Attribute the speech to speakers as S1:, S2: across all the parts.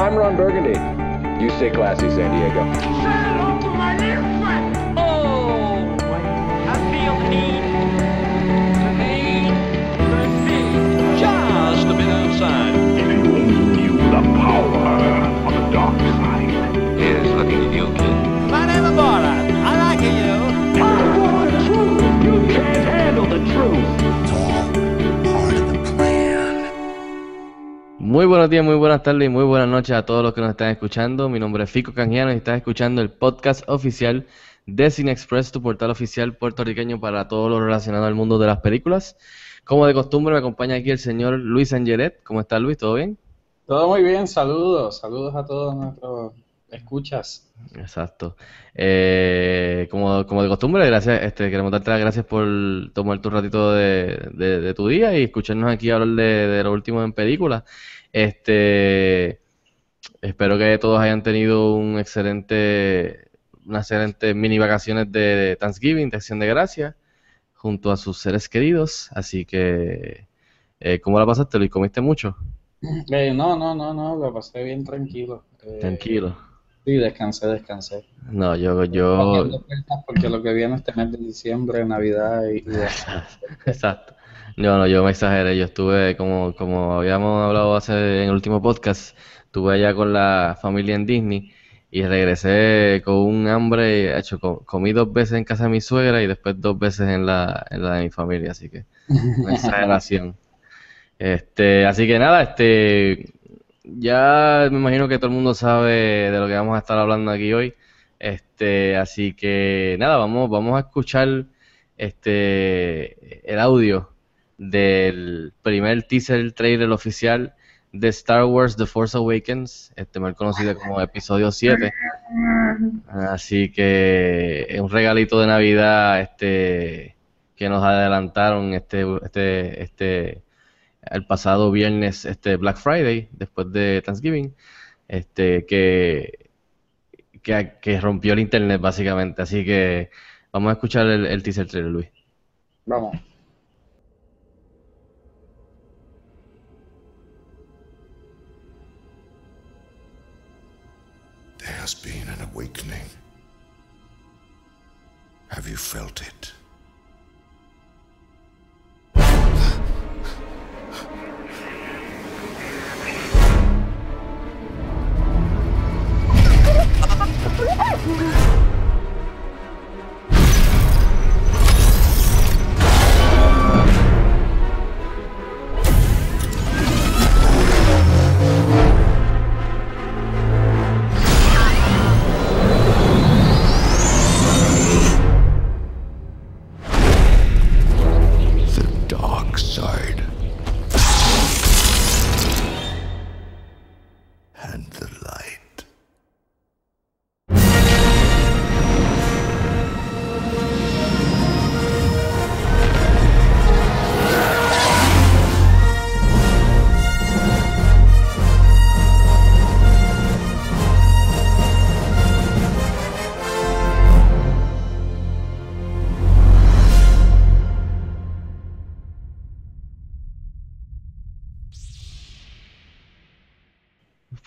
S1: I'm Ron Burgundy. You stay classy, San Diego.
S2: Oh, I feel the need, need, just a bit outside.
S3: Muy buenos días, muy buenas tardes y muy buenas noches a todos los que nos están escuchando. Mi nombre es Fico Canjiano y estás escuchando el podcast oficial de Cine Express, tu portal oficial puertorriqueño para todo lo relacionado al mundo de las películas. Como de costumbre, me acompaña aquí el señor Luis Angeret. ¿Cómo está Luis? ¿Todo bien?
S4: Todo muy bien, saludos, saludos a todos nuestros escuchas.
S3: Exacto. Eh, como, como de costumbre, gracias, este, queremos darte las gracias por tomar tu ratito de, de- de tu día y escucharnos aquí hablar de, de lo último en películas. Este, espero que todos hayan tenido un excelente, unas excelentes mini vacaciones de Thanksgiving, de Acción de Gracias, junto a sus seres queridos. Así que, eh, ¿cómo la pasaste, Luis? ¿Comiste mucho?
S4: Eh, no, no, no, no, lo pasé bien tranquilo. Eh,
S3: Tranquilo.
S4: Sí, descansé, descansé.
S3: No, yo, yo,
S4: Porque lo que viene este mes de diciembre, Navidad y
S3: Exacto. No, no, yo me exageré. Yo estuve, como, como habíamos hablado hace en el último podcast, estuve allá con la familia en Disney y regresé con un hambre. Hecho, co- comí dos veces en casa de mi suegra y después dos veces en la, en la de mi familia, así que una exageración. Este, así que nada, este, ya me imagino que todo el mundo sabe de lo que vamos a estar hablando aquí hoy. Este, así que nada, vamos, vamos a escuchar este el audio del primer teaser trailer oficial de Star Wars The Force Awakens, este mal conocido como episodio 7. Así que es un regalito de Navidad este que nos adelantaron este este este el pasado viernes este Black Friday después de Thanksgiving, este que que, que rompió el internet básicamente, así que vamos a escuchar el, el teaser trailer, Luis.
S4: vamos.
S5: There has been an awakening. Have you felt it?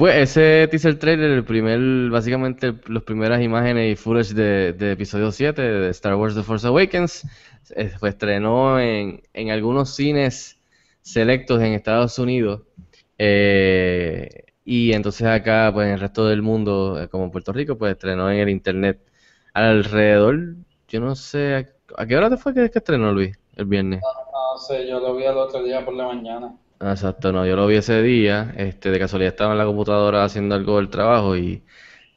S3: Pues ese teaser trailer, el primer, básicamente las primeras imágenes y footage de, episodio 7 de Star Wars The Force Awakens, eh, fue estrenó en, en algunos cines selectos en Estados Unidos. eh, y entonces acá, pues en el resto del mundo, eh, como en Puerto Rico, pues estrenó en el internet. Alrededor, yo no sé, ¿a, a qué hora te fue que, estrenó Luis? El viernes.
S4: No sé, yo lo vi el otro día por la mañana.
S3: Exacto, no, yo lo vi ese día, este, de casualidad estaba en la computadora haciendo algo del trabajo y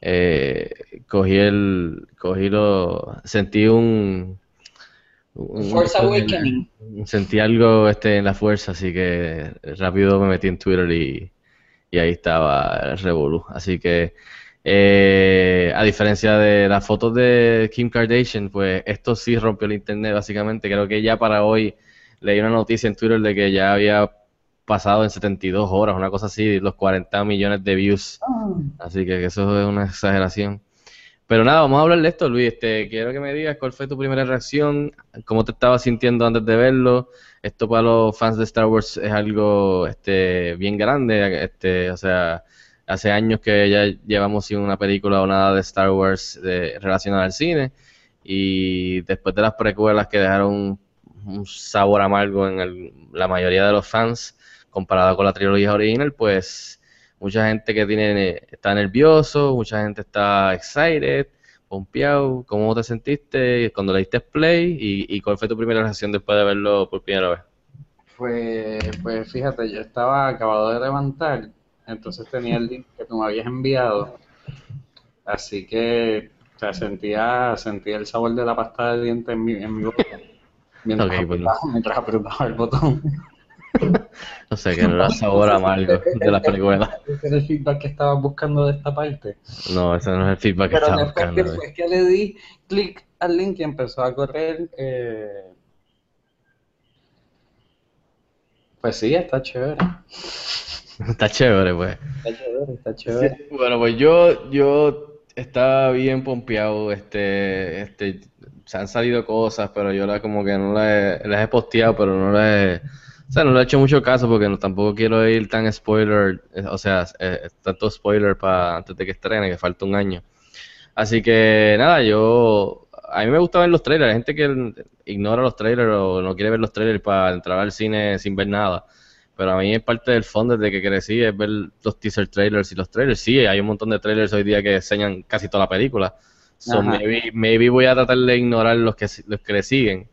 S3: eh, cogí el, cogí lo, sentí un, un-
S4: Force Awakening.
S3: sentí algo este en la fuerza, así que rápido me metí en Twitter y, y ahí estaba el revolú. Así que eh, a diferencia de las fotos de Kim Kardashian, pues esto sí rompió el internet básicamente. Creo que ya para hoy leí una noticia en Twitter de que ya había pasado en 72 horas, una cosa así, los 40 millones de views. Así que eso es una exageración. Pero nada, vamos a hablar de esto, Luis. Este, quiero que me digas cuál fue tu primera reacción, cómo te estabas sintiendo antes de verlo. Esto para los fans de Star Wars es algo este, bien grande, este, o sea, hace años que ya llevamos sin una película o nada de Star Wars de, relacionada al cine. Y después de las precuelas que dejaron un, sabor amargo en el- la mayoría de los fans comparado con la trilogía original, pues mucha gente que tiene está nervioso, mucha gente está excited, pompeado. ¿Cómo te sentiste cuando le diste play? ¿Y, y cuál fue tu primera reacción después de verlo por primera vez?
S4: Pues, pues fíjate, yo estaba acabado de levantar, entonces tenía el link que tú me habías enviado, así que o sea, sentía, sentía el sabor de la pasta de dientes en mi, en mi boca mientras,
S3: Ok, pues.
S4: mientras apretaba el botón.
S3: No sé, que no era sabor amargo de las películas.
S4: Ese era el feedback que estaba buscando de esta parte.
S3: No, ese no es el feedback que
S4: Pero
S3: estaba buscando.
S4: que, después que le di clic al link y empezó a correr, eh, pues sí, está chévere.
S3: Está chévere, pues.
S4: Está chévere, está chévere.
S3: Bueno, pues yo, yo estaba bien pompeado, este, este, se han salido cosas, pero yo la como que no las he, las he posteado, pero no las he, o sea, no le he hecho mucho caso porque no, tampoco quiero ir tan spoiler, eh, o sea, eh, tanto spoiler para antes de que estrene, que falta un año. Así que nada, yo, a mí me gusta ver los trailers, hay gente que ignora los trailers o no quiere ver los trailers para entrar al cine sin ver nada. Pero a mí es parte del fondo desde que crecí, es ver los teaser trailers y los trailers. Sí, hay un montón de trailers hoy día que enseñan casi toda la película. So, maybe, maybe voy a tratar de ignorar los que, los que le siguen.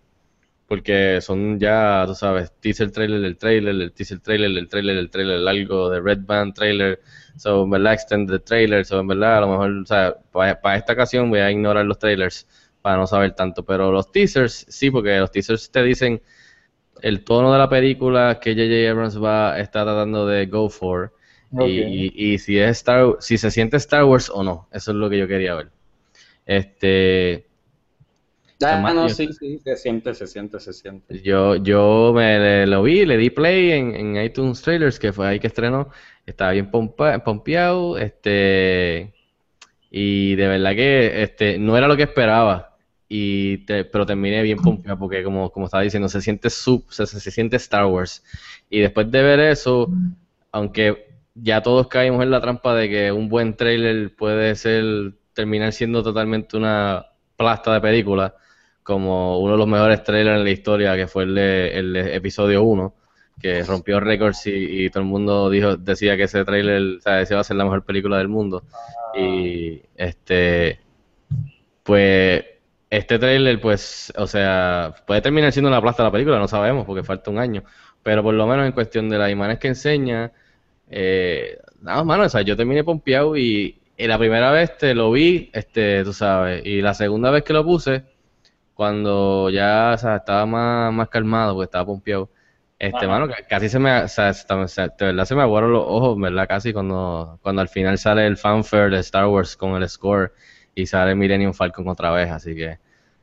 S3: Porque son ya, tú sabes, teaser trailer del trailer, el teaser trailer del trailer, del trailer largo, de Red Band trailer. So, en verdad, extended trailer. So, en verdad, a lo mejor, o sea, para, esta ocasión voy a ignorar los trailers para no saber tanto. Pero los teasers, sí, porque los teasers te dicen el tono de la película que J.J. Abrams va está tratando de go for y, y- y si es Star si se siente Star Wars o no eso es lo que yo quería ver este
S4: Ah, no,
S3: yo-
S4: sí, sí, se siente, se siente, se siente.
S3: yo yo me lo vi le di play en, en iTunes Trailers que fue ahí que estrenó. Estaba bien pompa- pompeado este y de verdad que este no era lo que esperaba. Y te- pero terminé bien pompeado porque como, como estaba diciendo se siente sub se, se, se siente Star Wars. Y después de ver eso aunque ya todos caímos en la trampa de que un buen trailer puede ser terminar siendo totalmente una plasta de película como uno de los mejores trailers en la historia que fue el de, el de episodio 1 que rompió récords y, y todo el mundo dijo decía que ese trailer o sea, ese va a ser la mejor película del mundo. Y este pues este trailer pues o sea puede terminar siendo una plasta de la película no sabemos porque falta un año. Pero por lo menos en cuestión de las imágenes que enseña eh, nada mano o sea yo terminé pompeado y, y la primera vez te lo vi este tú sabes y la segunda vez que lo puse cuando ya o sea, estaba más, más calmado porque estaba pompeado. Este mano ca- casi se me o sea, de verdad se me aguaron los ojos verdad casi cuando cuando al final sale el fanfare de Star Wars con el score y sale Millennium Falcon otra vez así que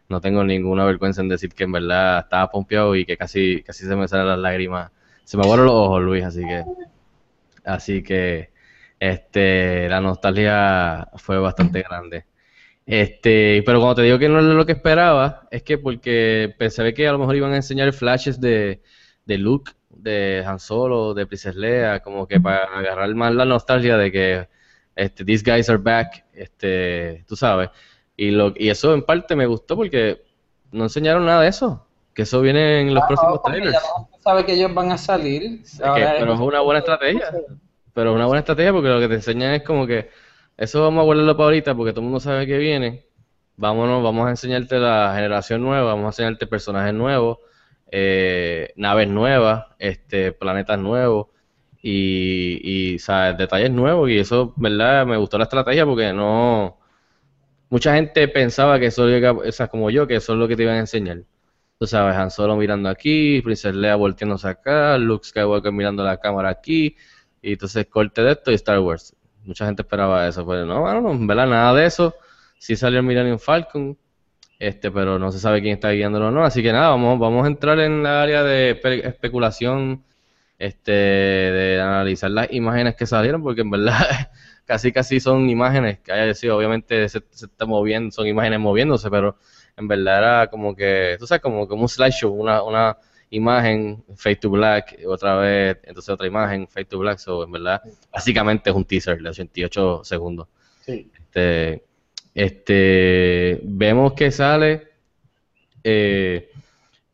S3: no tengo ninguna vergüenza en decir que en verdad estaba pompeado y que casi casi se me salen las lágrimas. Se me aguaron los ojos Luis así que así que este la nostalgia fue bastante grande este, pero cuando te digo que no es lo que esperaba, es que porque pensé que a lo mejor iban a enseñar flashes de, de Luke, de Han Solo, de Princess Leia, como que para agarrar más la nostalgia de que este, these guys are back, este, tú sabes. Y, lo, y eso en parte me gustó porque no enseñaron nada de eso, que eso viene en los
S4: Ah,
S3: próximos
S4: no,
S3: trailers.
S4: ya sabe que ellos van a salir.
S3: que- pero es una buena estrategia. Pero es una buena estrategia porque lo que te enseñan es como que eso vamos a guardarlo para ahorita porque todo el mundo sabe que viene. Vámonos, vamos a enseñarte la generación nueva, vamos a enseñarte personajes nuevos, eh, naves nuevas, este, planetas nuevos y, ¿sabes? detalles nuevos. Y eso, ¿verdad? Me gustó la estrategia porque no. Mucha gente pensaba que eso, o sea, como yo, que eso es lo que te iban a enseñar. Tú sabes, Han Solo mirando aquí, Princess Leia volteándose acá, Luke Skywalker mirando la cámara aquí, y entonces corte de esto y Star Wars. Mucha gente esperaba eso, pero no, bueno, no, verdad, nada de eso. Sí salió el Millennium Falcon, este, pero no se sabe quién está guiándolo o no. Así que nada, vamos, vamos a entrar en la área de espe- especulación, este, de analizar las imágenes que salieron, porque en verdad casi casi son imágenes que haya sido, obviamente se, se está moviendo, son imágenes moviéndose, pero en verdad era como que, tú sabes, como, como un slideshow, una, una imagen, Fade to Black, otra vez, entonces otra imagen, Fade to Black, so en verdad, básicamente es un teaser de 88 segundos.
S4: Sí.
S3: Este, este, vemos que sale eh,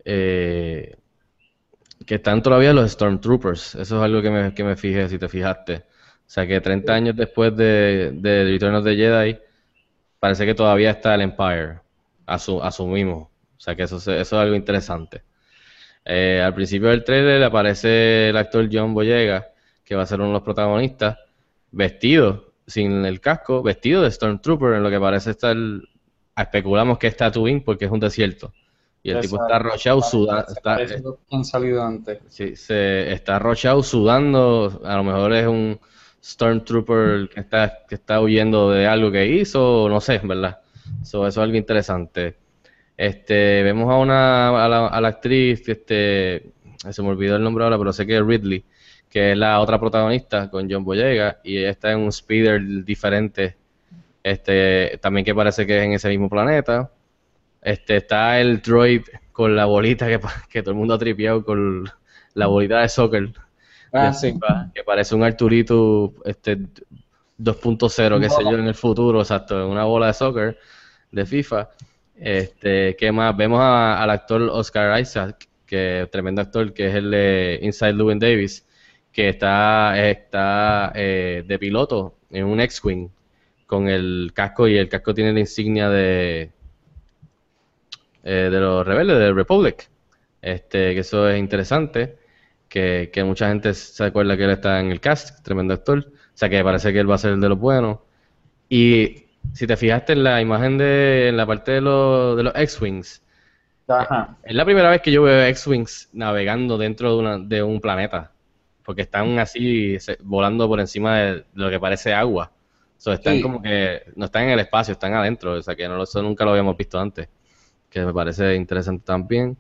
S3: eh, que están todavía los Stormtroopers. Eso es algo que me, que me fijé, si te fijaste. O sea que 30 años después de, de Return of the Jedi, parece que todavía está el Empire. Asu- asumimos. O sea que eso, eso es algo interesante. Eh, al principio del trailer aparece el actor John Boyega, que va a ser uno de los protagonistas, vestido, sin el casco, vestido de Stormtrooper, en lo que parece estar. Especulamos que es Tatooine porque es un desierto. Y el tipo está arrochado, suda-
S4: Se
S3: está,
S4: que han salido antes.
S3: Sí, se está arrochado sudando, a lo mejor es un Stormtrooper que está, que está huyendo de algo que hizo, no sé, ¿verdad? So, eso es algo interesante. Este, vemos a una, a la, a la actriz, este, se me olvidó el nombre ahora, pero sé que es Ridley, que es la otra protagonista con John Boyega, y ella está en un speeder diferente, este, también que parece que es en ese mismo planeta. Este, está el droid con la bolita que, que todo el mundo ha tripeado con la bolita de soccer.
S4: Ah,
S3: de
S4: sí.
S3: FIFA, Que parece un Arturito este, 2.0, qué sé yo, en el futuro, exacto, una bola de soccer de FIFA. Este, ¿qué más? Vemos al actor Oscar Isaac, que tremendo actor, que es el de Inside Llewyn Davis, que está, está eh, de piloto en un X-Wing con el casco y el casco tiene la insignia de, eh, de los rebeldes, de Republic. Este, que eso es interesante, que, que mucha gente se acuerda que él está en el cast, tremendo actor, o sea que parece que él va a ser el de los buenos. Y si te fijaste en la imagen de, en la parte de los, de los X-Wings, es la primera vez que yo veo X-Wings navegando dentro de, una, de un planeta, porque están así se- volando por encima de lo que parece agua. So, están
S4: Sí.
S3: como que no están en el espacio, están adentro, o sea que no, lo- eso nunca lo habíamos visto antes, que me parece interesante también.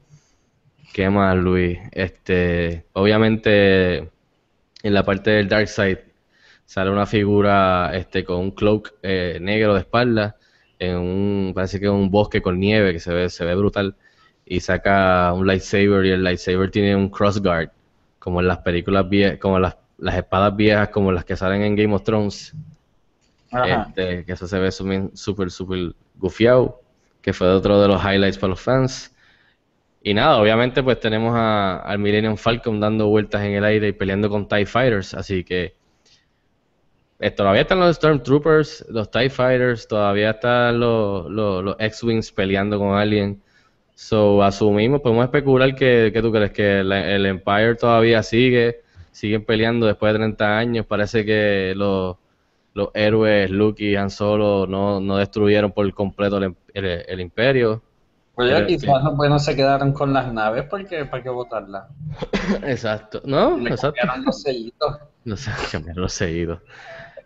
S3: ¿Qué más, Luis? Este, obviamente en la parte del Dark Side sale una figura este con un cloak eh, negro de espalda en un parece que es un bosque con nieve que se ve se ve brutal y saca un lightsaber y el lightsaber tiene un crossguard como en las películas viejas como las, las espadas viejas como las que salen en Game of Thrones. Este, que eso se ve súper súper gufiado que fue otro de los highlights para los fans. Y nada, obviamente pues tenemos a- al Millennium Falcon dando vueltas en el aire y peleando con TIE Fighters, así que todavía están los Stormtroopers, los TIE Fighters, todavía están los, los, los X-Wings peleando con alguien. So, asumimos, podemos especular que, que tú crees que la- el Empire todavía sigue, siguen peleando después de 30 años. Parece que los, los héroes Luke y Han Solo no, no destruyeron por completo el, el- el Imperio.
S4: Pues ya quizás los buenos se quedaron con las naves porque para qué votarlas.
S3: Exacto, ¿no?
S4: Le
S3: Exacto.
S4: cambiaron los sellitos.
S3: No sé, cambiarlo seguido.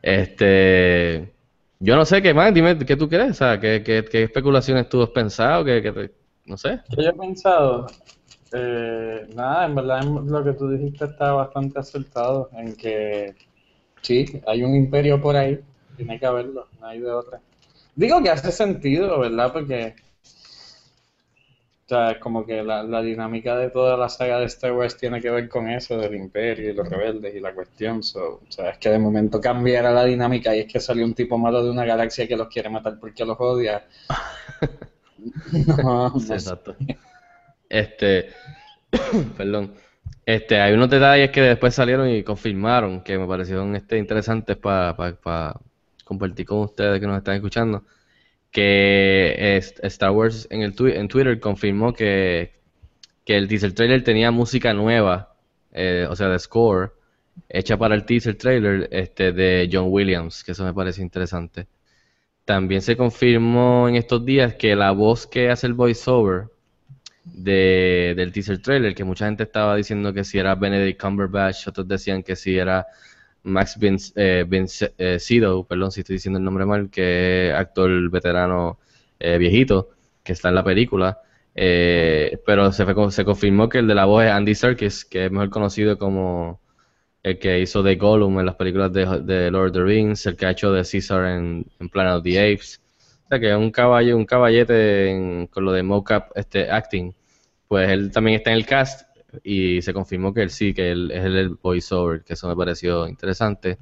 S3: Este, yo no sé qué más, dime qué tú crees, o sea, qué, qué, qué especulaciones tú has pensado, que te- no sé.
S4: ¿Qué yo he pensado? Eh, nada, en verdad lo que tú dijiste está bastante acertado en que sí, hay un imperio por ahí, tiene que haberlo, no hay de otra. Digo que hace sentido, ¿verdad? Porque sea, es como que la, la dinámica de toda la saga de Star Wars tiene que ver con eso, del imperio y los rebeldes y la cuestión. So, o sea, es que de momento cambiara la dinámica y es que salió un tipo malo de una galaxia que los quiere matar porque los odia. No, no sé.
S3: Exacto. Este, perdón. Este, hay unos detalles que después salieron y confirmaron que me parecieron este, interesantes para compartir con ustedes que nos están escuchando. Que Star Wars en, el en Twitter confirmó que, que el teaser trailer tenía música nueva, eh, o sea, de score, hecha para el teaser trailer este, de John Williams, que eso me parece interesante. También se confirmó en estos días que la voz que hace el voiceover de, del teaser trailer, que mucha gente estaba diciendo que si era Benedict Cumberbatch, otros decían que si era Max Vince, eh, eh, perdón si estoy diciendo el nombre mal, que es actor veterano eh, viejito, que está en la película. Eh, pero se, fue- se confirmó que el de la voz es Andy Serkis, que es mejor conocido como el que hizo de Gollum en las películas de, de Lord of the Rings, el que ha hecho de Caesar en, en Planet of the Apes. O sea que es un caballo, un caballete en- con lo de mocap este acting. Pues él también está en el cast. Y se confirmó que él sí, que él es el voiceover, que eso me pareció interesante.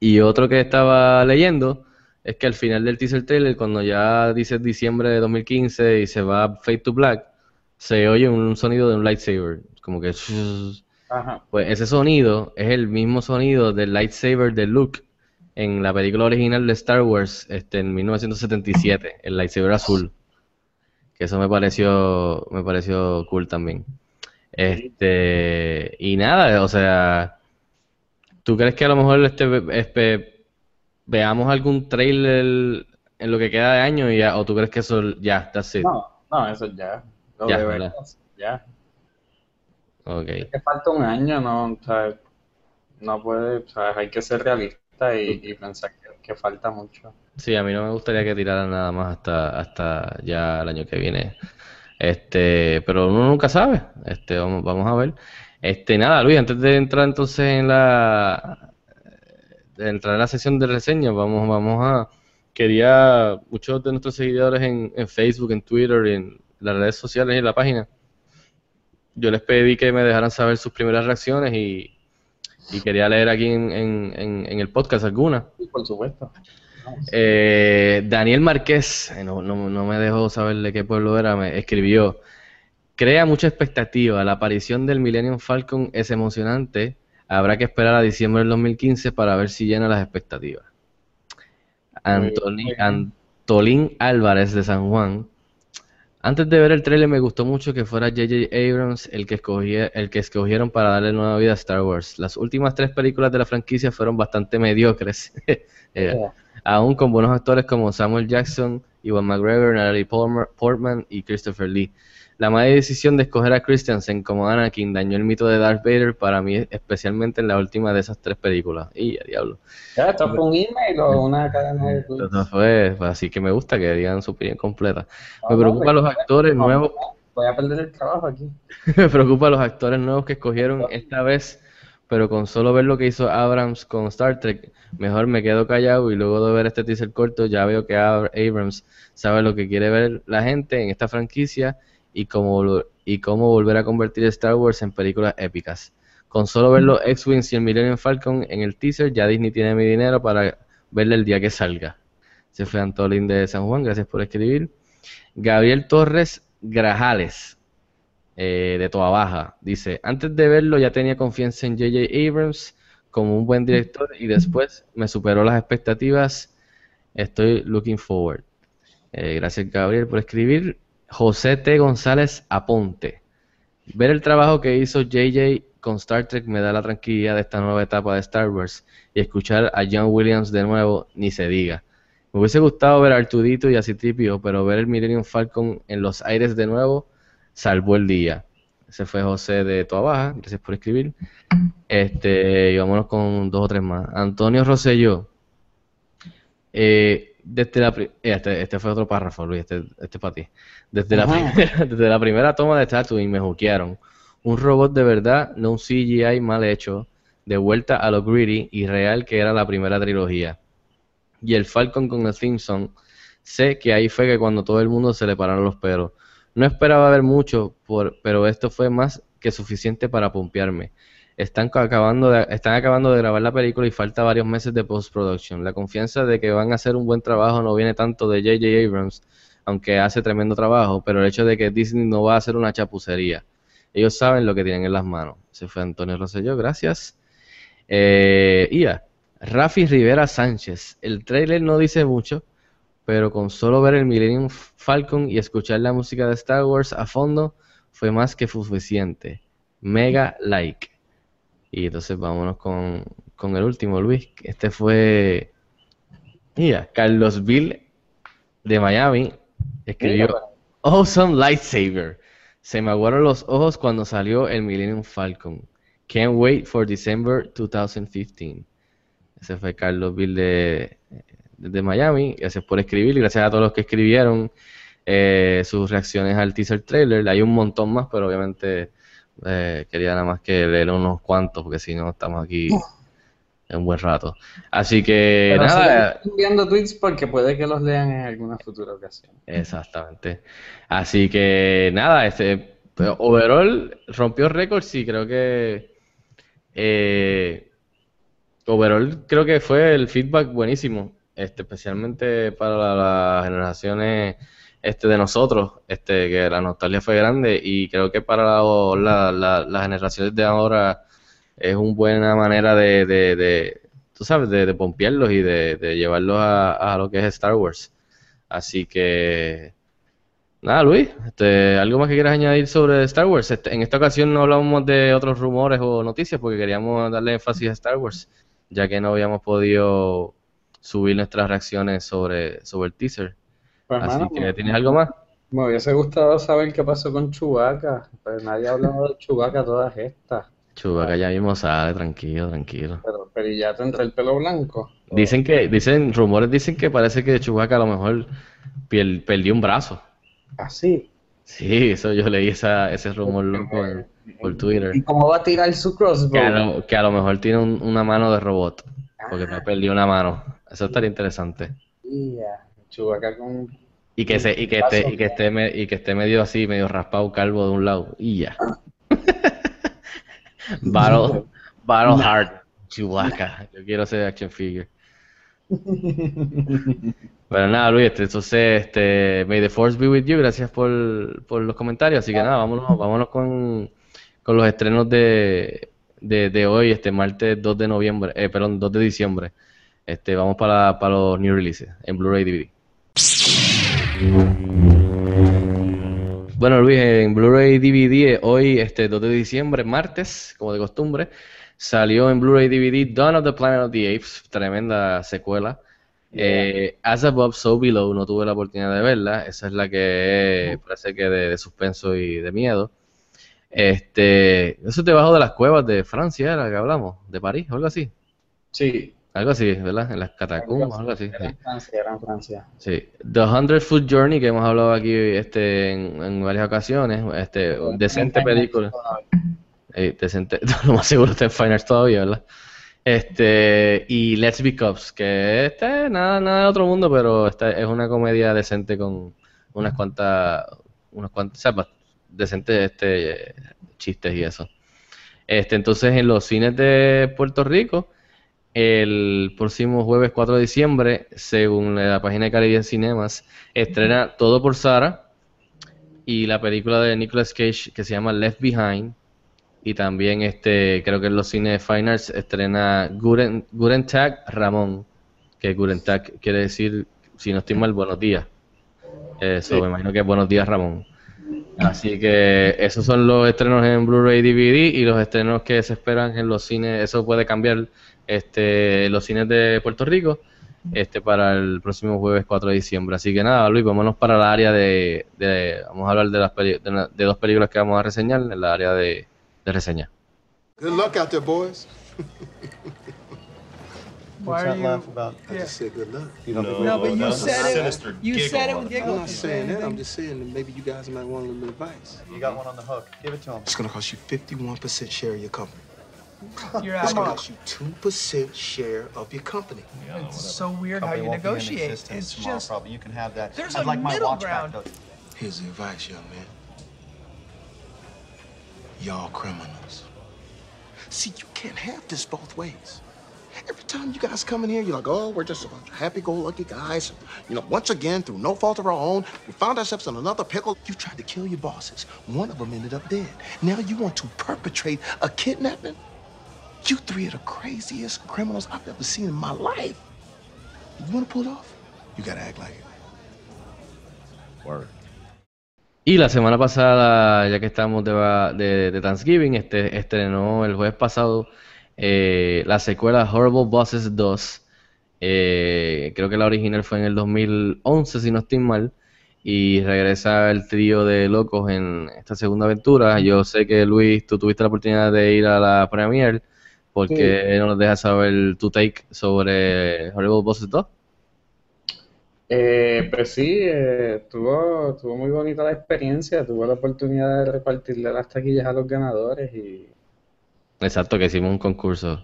S3: Y otro que estaba leyendo es que al final del teaser trailer, cuando ya dice diciembre de 2015 y se va Fade to Black, se oye un sonido de un lightsaber, como que...
S4: Ajá.
S3: Pues ese sonido es el mismo sonido del lightsaber de Luke en la película original de Star Wars este, en 1977, el lightsaber azul. Que eso me pareció, me pareció cool también. Este, y nada, o sea, ¿tú crees que a lo mejor este, este, veamos algún trailer en lo que queda de año y ya, o tú crees que eso ya, that's it?
S4: No, no, eso ya. Lo
S3: Ya,
S4: ya.
S3: Ok.
S4: Es que falta un año, ¿no? O sea, no puede, o sea, hay que ser realista y, y pensar que, que falta mucho.
S3: Sí, a mí no me gustaría que tiraran nada más hasta, hasta ya el año que viene. Este, pero uno nunca sabe. Este, vamos, vamos a ver. Este, nada, Luis, antes de entrar entonces en la, entrar en la sesión de reseñas, vamos, vamos a, quería, muchos de nuestros seguidores en, en Facebook, en Twitter, en las redes sociales y en la página, yo les pedí que me dejaran saber sus primeras reacciones y, quería leer aquí en, en, el podcast algunas.
S4: Y por supuesto.
S3: Eh, Daniel Márquez, no, no- no me dejó saber de qué pueblo era, me escribió, crea mucha expectativa, la aparición del Millennium Falcon es emocionante, habrá que esperar a diciembre del 2015 para ver si llena las expectativas. Antolín Álvarez de San Juan, antes de ver el trailer me gustó mucho que fuera J.J. Abrams el que, escogía, el que escogieron para darle nueva vida a Star Wars. Las últimas tres películas de la franquicia fueron bastante mediocres. Eh, aún con buenos actores como Samuel Jackson, Iwan McGregor, Natalie Portman y Christopher Lee. La mala decisión de escoger a Christensen como Anakin dañó el mito de Darth Vader para mí, especialmente en la última de esas tres películas. Y a diablo.
S4: Ya, esto fue un email o una cadena de.
S3: Entonces fue, fue así que me gusta que digan su opinión completa.
S4: No,
S3: Me
S4: no,
S3: preocupa
S4: pues,
S3: los actores
S4: no,
S3: nuevos
S4: Voy a perder el trabajo aquí.
S3: Me preocupa los actores nuevos que escogieron esta vez, pero con solo ver lo que hizo Abrams con Star Trek, mejor me quedo callado y luego de ver este teaser corto ya veo que Ab- Abrams sabe lo que quiere ver la gente en esta franquicia y cómo, y cómo volver a convertir Star Wars en películas épicas. Con solo ver los X-Wings y el Millennium Falcon en el teaser, ya Disney tiene mi dinero para verle el día que salga. Se fue Antolín de San Juan, gracias por escribir. Gabriel Torres Grajales eh, de Toa Baja. Dice, antes de verlo ya tenía confianza en J.J. Abrams como un buen director y después me superó las expectativas. Estoy looking forward. Eh, gracias Gabriel por escribir. José T. González Aponte. Ver el trabajo que hizo JJ con Star Trek me da la tranquilidad de esta nueva etapa de Star Wars y escuchar a John Williams de nuevo ni se diga. Me hubiese gustado ver a Artudito y a Citripio, pero ver el Millennium Falcon en los aires de nuevo salvó el día. Ese fue José de Toa Baja, gracias por escribir. Este, y vámonos con dos o tres más. Antonio Rosselló. Eh, desde la eh, este, este fue otro párrafo, Luis, este, este es para ti. Desde la, primera, desde la primera toma de Tatooine me juquearon. Un robot de verdad, no un CGI mal hecho, de vuelta a lo greedy y real que era la primera trilogía. Y el Falcon con el song, sé que ahí fue que cuando todo el mundo se le pararon los pelos. No esperaba ver mucho, por, pero esto fue más que suficiente para pompearme. Están ca- acabando de, están acabando de grabar la película y falta varios meses de postproduction. La confianza de que van a hacer un buen trabajo no viene tanto de J.J. Abrams, aunque hace tremendo trabajo, pero el hecho de que Disney no va a hacer una chapucería. Ellos saben lo que tienen en las manos. Se fue Antonio Rosselló, gracias. Eh, Ia, Rafi Rivera Sánchez. El trailer no dice mucho, pero con solo ver el Millennium Falcon y escuchar la música de Star Wars a fondo fue más que suficiente. Mega like. Y entonces vámonos con, con el último, Luis. Este fue. Mira, Carlos Bill de Miami escribió
S4: Mira,
S3: Awesome Lightsaber. Se me aguaron los ojos cuando salió el Millennium Falcon. Can't wait for December 2015. Ese fue Carlos Bill de, de Miami. Gracias por escribir y gracias a todos los que escribieron eh, sus reacciones al teaser trailer. Hay un montón más, pero obviamente eh, quería nada más que leer unos cuantos porque si no estamos aquí en un buen rato. Así que
S4: Pero
S3: nada.
S4: enviando tweets porque puede que los lean en alguna futura ocasión.
S3: Exactamente. Así que nada, este, Pero overall rompió récord, sí, creo que eh, overall creo que fue el feedback buenísimo, este, especialmente para la- las generaciones este, de nosotros, este, que la nostalgia fue grande y creo que para la- la- la- las generaciones de ahora es una buena manera de, de, tú sabes, de, de pompearlos y de, llevarlos a, a lo que es Star Wars. Así que, nada, Luis, este, ¿algo más que quieras añadir sobre Star Wars? Este, en esta ocasión no hablamos de otros rumores o noticias porque queríamos darle énfasis a Star Wars, ya que no habíamos podido subir nuestras reacciones sobre, sobre el teaser.
S4: Pues,
S3: Así
S4: mano,
S3: que, ¿tienes algo más?
S4: Me hubiese gustado saber qué pasó con Chewbacca, pero nadie ha hablado de Chewbacca todas estas.
S3: Chubaca ya mismo sale, tranquilo, tranquilo.
S4: Pero, pero ¿y ya tendrá el pelo blanco?
S3: Dicen que, dicen, rumores dicen que parece que Chewbacca a lo mejor pier- perdió un brazo.
S4: Así.
S3: Sí, eso yo leí esa, ese rumor loco en- por Twitter.
S4: ¿Y cómo va a tirar su crossbow?
S3: Que a lo, que a lo mejor tiene un- una mano de robot, porque me perdió una mano. Eso estaría interesante.
S4: Ya, Chewbacca con...
S3: Y que se, y que esté, y que esté, me- y que esté medio así, medio raspado, calvo de un lado. Y ya. Battle, Battle Hard, Chewbacca. Yo quiero ser action figure. Bueno, nada, Luis, este, entonces, este, May the Force be with you, gracias por, por los comentarios, así que nada, vámonos, vámonos con, con los estrenos de, de, de hoy, este martes 2 de noviembre, eh, perdón, 2 de diciembre. Este, vamos para, para los new releases en Blu-ray DVD. Bueno, Luis, en Blu-ray DVD, hoy, este 2 de diciembre, martes, como de costumbre, salió en Blu-ray DVD Dawn of the Planet of the Apes, tremenda secuela. Eh, As Above, So Below, no tuve la oportunidad de verla, esa es la que eh, parece que de, de suspenso y de miedo. Este, eso es debajo de las cuevas de Francia, era que hablamos, de París, o algo así.
S4: Sí,
S3: Algo así, ¿verdad? En las catacumbas, algo así.
S4: era
S3: sí.
S4: en Francia, Francia.
S3: Sí, The Hundred Foot Journey, que hemos hablado aquí este, en, en varias ocasiones, este, decente película, eh, decente, lo más seguro está en Finals todavía, ¿verdad? Este, y Let's Be Cops, que este, nada, nada de otro mundo, pero esta es una comedia decente con unas cuantas, unas cuantas, o sea, decentes este, chistes y eso. Este, entonces, en los cines de Puerto Rico, el próximo jueves 4 de diciembre, según la página de Caribbean Cinemas, estrena Todo por Sara y la película de Nicolas Cage que se llama Left Behind. Y también este, creo que en los cines de Fine Arts estrena Guten, Guten Tag Ramón, que Guten Tag quiere decir, si no estoy mal, buenos días. Eso, me imagino que es buenos días Ramón. Así que esos son los estrenos en Blu-ray DVD y los estrenos que se esperan en los cines, eso puede cambiar este, los cines de Puerto Rico este para el próximo jueves 4 de diciembre. Así que nada, Luis, vámonos para el área de, de- vamos a hablar de, las peli- de, de dos películas que vamos a reseñar en la área de, de reseña.
S6: Good luck out there, boys.
S7: Why are you?
S6: I just said good luck.
S7: No, but you said it. You said it with
S6: I'm
S7: giggles.
S6: not saying that. I'm just saying that maybe you guys might want a little advice.
S8: You got one on the hook. Give it to him.
S6: It's gonna cost you 51% share of your company.
S7: You're
S6: It's gonna cost you 2% share of your company.
S7: It's so weird how you
S8: won't be in
S7: negotiate. It's
S8: tomorrow,
S7: just
S8: probably. You can have that.
S7: There's
S8: I'd
S7: a
S8: like my
S7: middle
S8: watch
S7: ground.
S8: though.
S6: Here's the advice, young man. Y'all criminals. See, you can't have this both ways. Every time you guys come in here, you're like, oh, we're just a bunch of happy-go-lucky guys. You know, once again, through no fault of our own, we found ourselves in another pickle. You tried to kill your bosses. One of them ended up dead. Now you want to perpetrate a kidnapping?
S3: Y la semana pasada, ya que estamos de Thanksgiving, este, estrenó el jueves pasado eh, la secuela Horrible Bosses 2. Eh, creo que la original fue en el 2011, si no estoy mal. Y regresa el trío de locos en esta segunda aventura. Yo sé que Luis, tú tuviste la oportunidad de ir a la premiere. Porque no nos dejas saber tu take sobre Horrible Bosses 2?
S4: Eh, pues sí, eh, estuvo, estuvo muy bonita la experiencia. Tuve la oportunidad de repartirle las taquillas a los ganadores y...
S3: Exacto, que hicimos un concurso,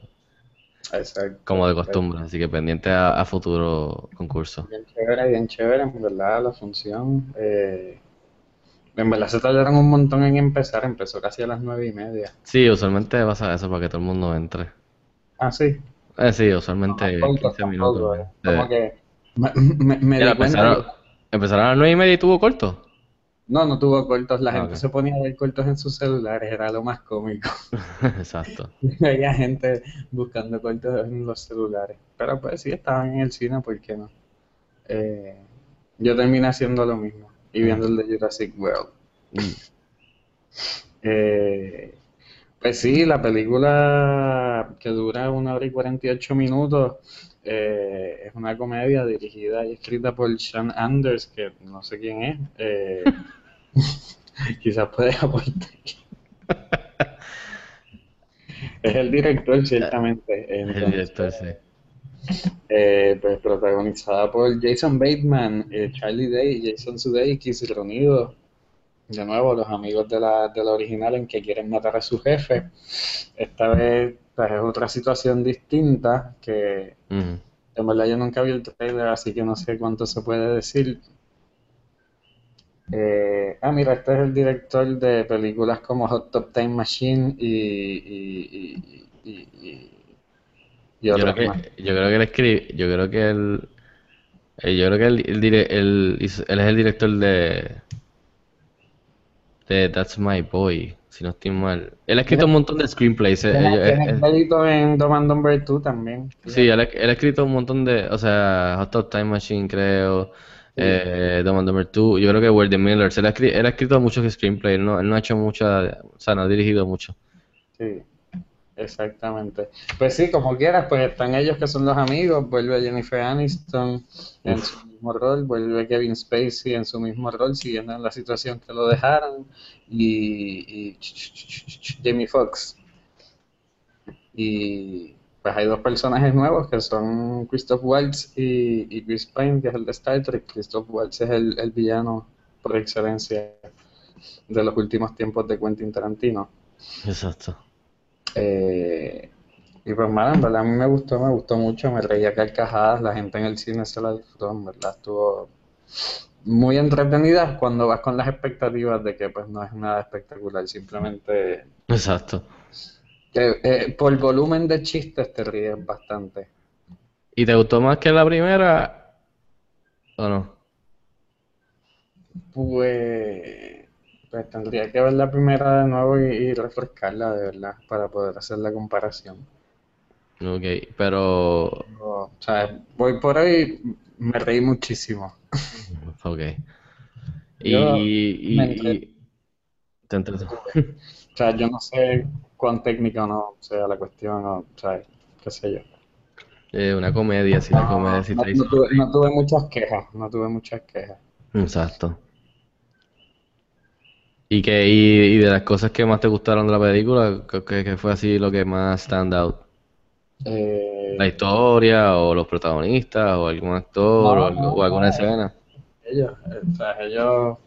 S4: Exacto.
S3: como de costumbre, así que pendiente a, a futuro concurso.
S4: Bien chévere, bien chévere, en verdad, la función. Eh, En verdad se tardaron un montón en empezar, empezó casi a las nueve y media.
S3: Sí, usualmente pasa eso para que todo el mundo entre.
S4: Ah, sí.
S3: Eh, sí, usualmente
S4: Tampoco,
S3: 15 minutos.
S4: tampoco, eh.
S3: Eh,
S4: Como que me, me-
S3: mira, empezaron, a las 9 y media y tuvo corto.
S4: No, no tuvo cortos, la
S3: Ah,
S4: gente se ponía a ver cortos en sus celulares, era lo más cómico.
S3: Exacto.
S4: Había gente buscando cortos en los celulares. Pero pues sí, estaban en el cine, ¿por qué no? Eh, yo terminé haciendo lo mismo y viendo el de Jurassic World. Eh, pues sí, la película que dura una hora y 48 minutos eh, es una comedia dirigida y escrita por Sean Anders, que no sé quién es. eh, quizás puede aportar. Es el director, ciertamente.
S3: El director, sí.
S4: Eh, pues protagonizada por Jason Bateman, eh, Charlie Day, Jason Sudeikis reunidos de nuevo los amigos de la, de la original en que quieren matar a su jefe. Esta vez pues, es otra situación distinta que
S3: Ujú.
S4: en verdad yo nunca vi el trailer, así que no sé cuánto se puede decir. Eh, ah, mira, este es el director de películas como Hot Top Time Machine y, y, y, y, y- y
S3: Yo creo que, yo creo que él escribe, yo creo que él, eh, yo creo que él, él, dire- él él es el director de, de That's My Boy, si no estoy mal. Él ha escrito un montón de screenplays. eh,
S4: Tiene,
S3: ellos-
S4: tiene
S3: eh, eh,
S4: crédito en Dumb and Dumber 2 también.
S3: sí, él, ha- él ha escrito un montón de, o sea, Hot Top Time Machine creo, eh, Dumb and Dumber 2, yo creo que Where the Millers, él ha, él ha escrito muchos screenplays, él no, él no ha hecho mucha, o sea, no ha dirigido mucho.
S4: Sí, exactamente. Pues sí, como quieras, pues están ellos que son los amigos, vuelve Jennifer Aniston en
S3: Uf.
S4: su mismo rol, vuelve Kevin Spacey en su mismo rol, siguiendo en la situación que lo dejaron, y, y Jamie Foxx. Y pues hay dos personajes nuevos que son Christoph Waltz y, y Chris Pine, que es el de Star Trek. Christoph Waltz es el, el villano por excelencia de los últimos tiempos de Quentin Tarantino.
S3: Exacto.
S4: Eh, y pues nada, en verdad a mí me gustó, me gustó mucho, me reía carcajadas, la gente en el cine se la disfrutó, en verdad estuvo muy entretenida cuando vas con las expectativas de que pues no es nada espectacular, simplemente
S3: Exacto.
S4: eh, por volumen de chistes te ríes bastante.
S3: ¿Y te gustó más que la primera o no?
S4: Pues, pues tendría que ver la primera de nuevo y, y refrescarla de verdad para poder hacer la comparación.
S3: Ok, pero...
S4: O sea, voy por ahí, me reí muchísimo.
S3: Ok. Y, y,
S4: entre-
S3: te.
S4: O sea, yo no sé cuán técnica o no sea la cuestión, o, o sea, qué sé yo.
S3: Eh, una comedia, sí, la comedia sí
S4: No,
S3: te hizo
S4: no tuve,
S3: reír.
S4: no tuve muchas quejas, no tuve muchas quejas.
S3: Exacto. ¿Y, que, y, y de las cosas que más te gustaron de la película, ¿qué, qué- fue así lo que más stand out?
S4: Eh,
S3: ¿La historia o los protagonistas o algún actor o, algo- o alguna escena?
S4: ellos, eh, o sea, ellos,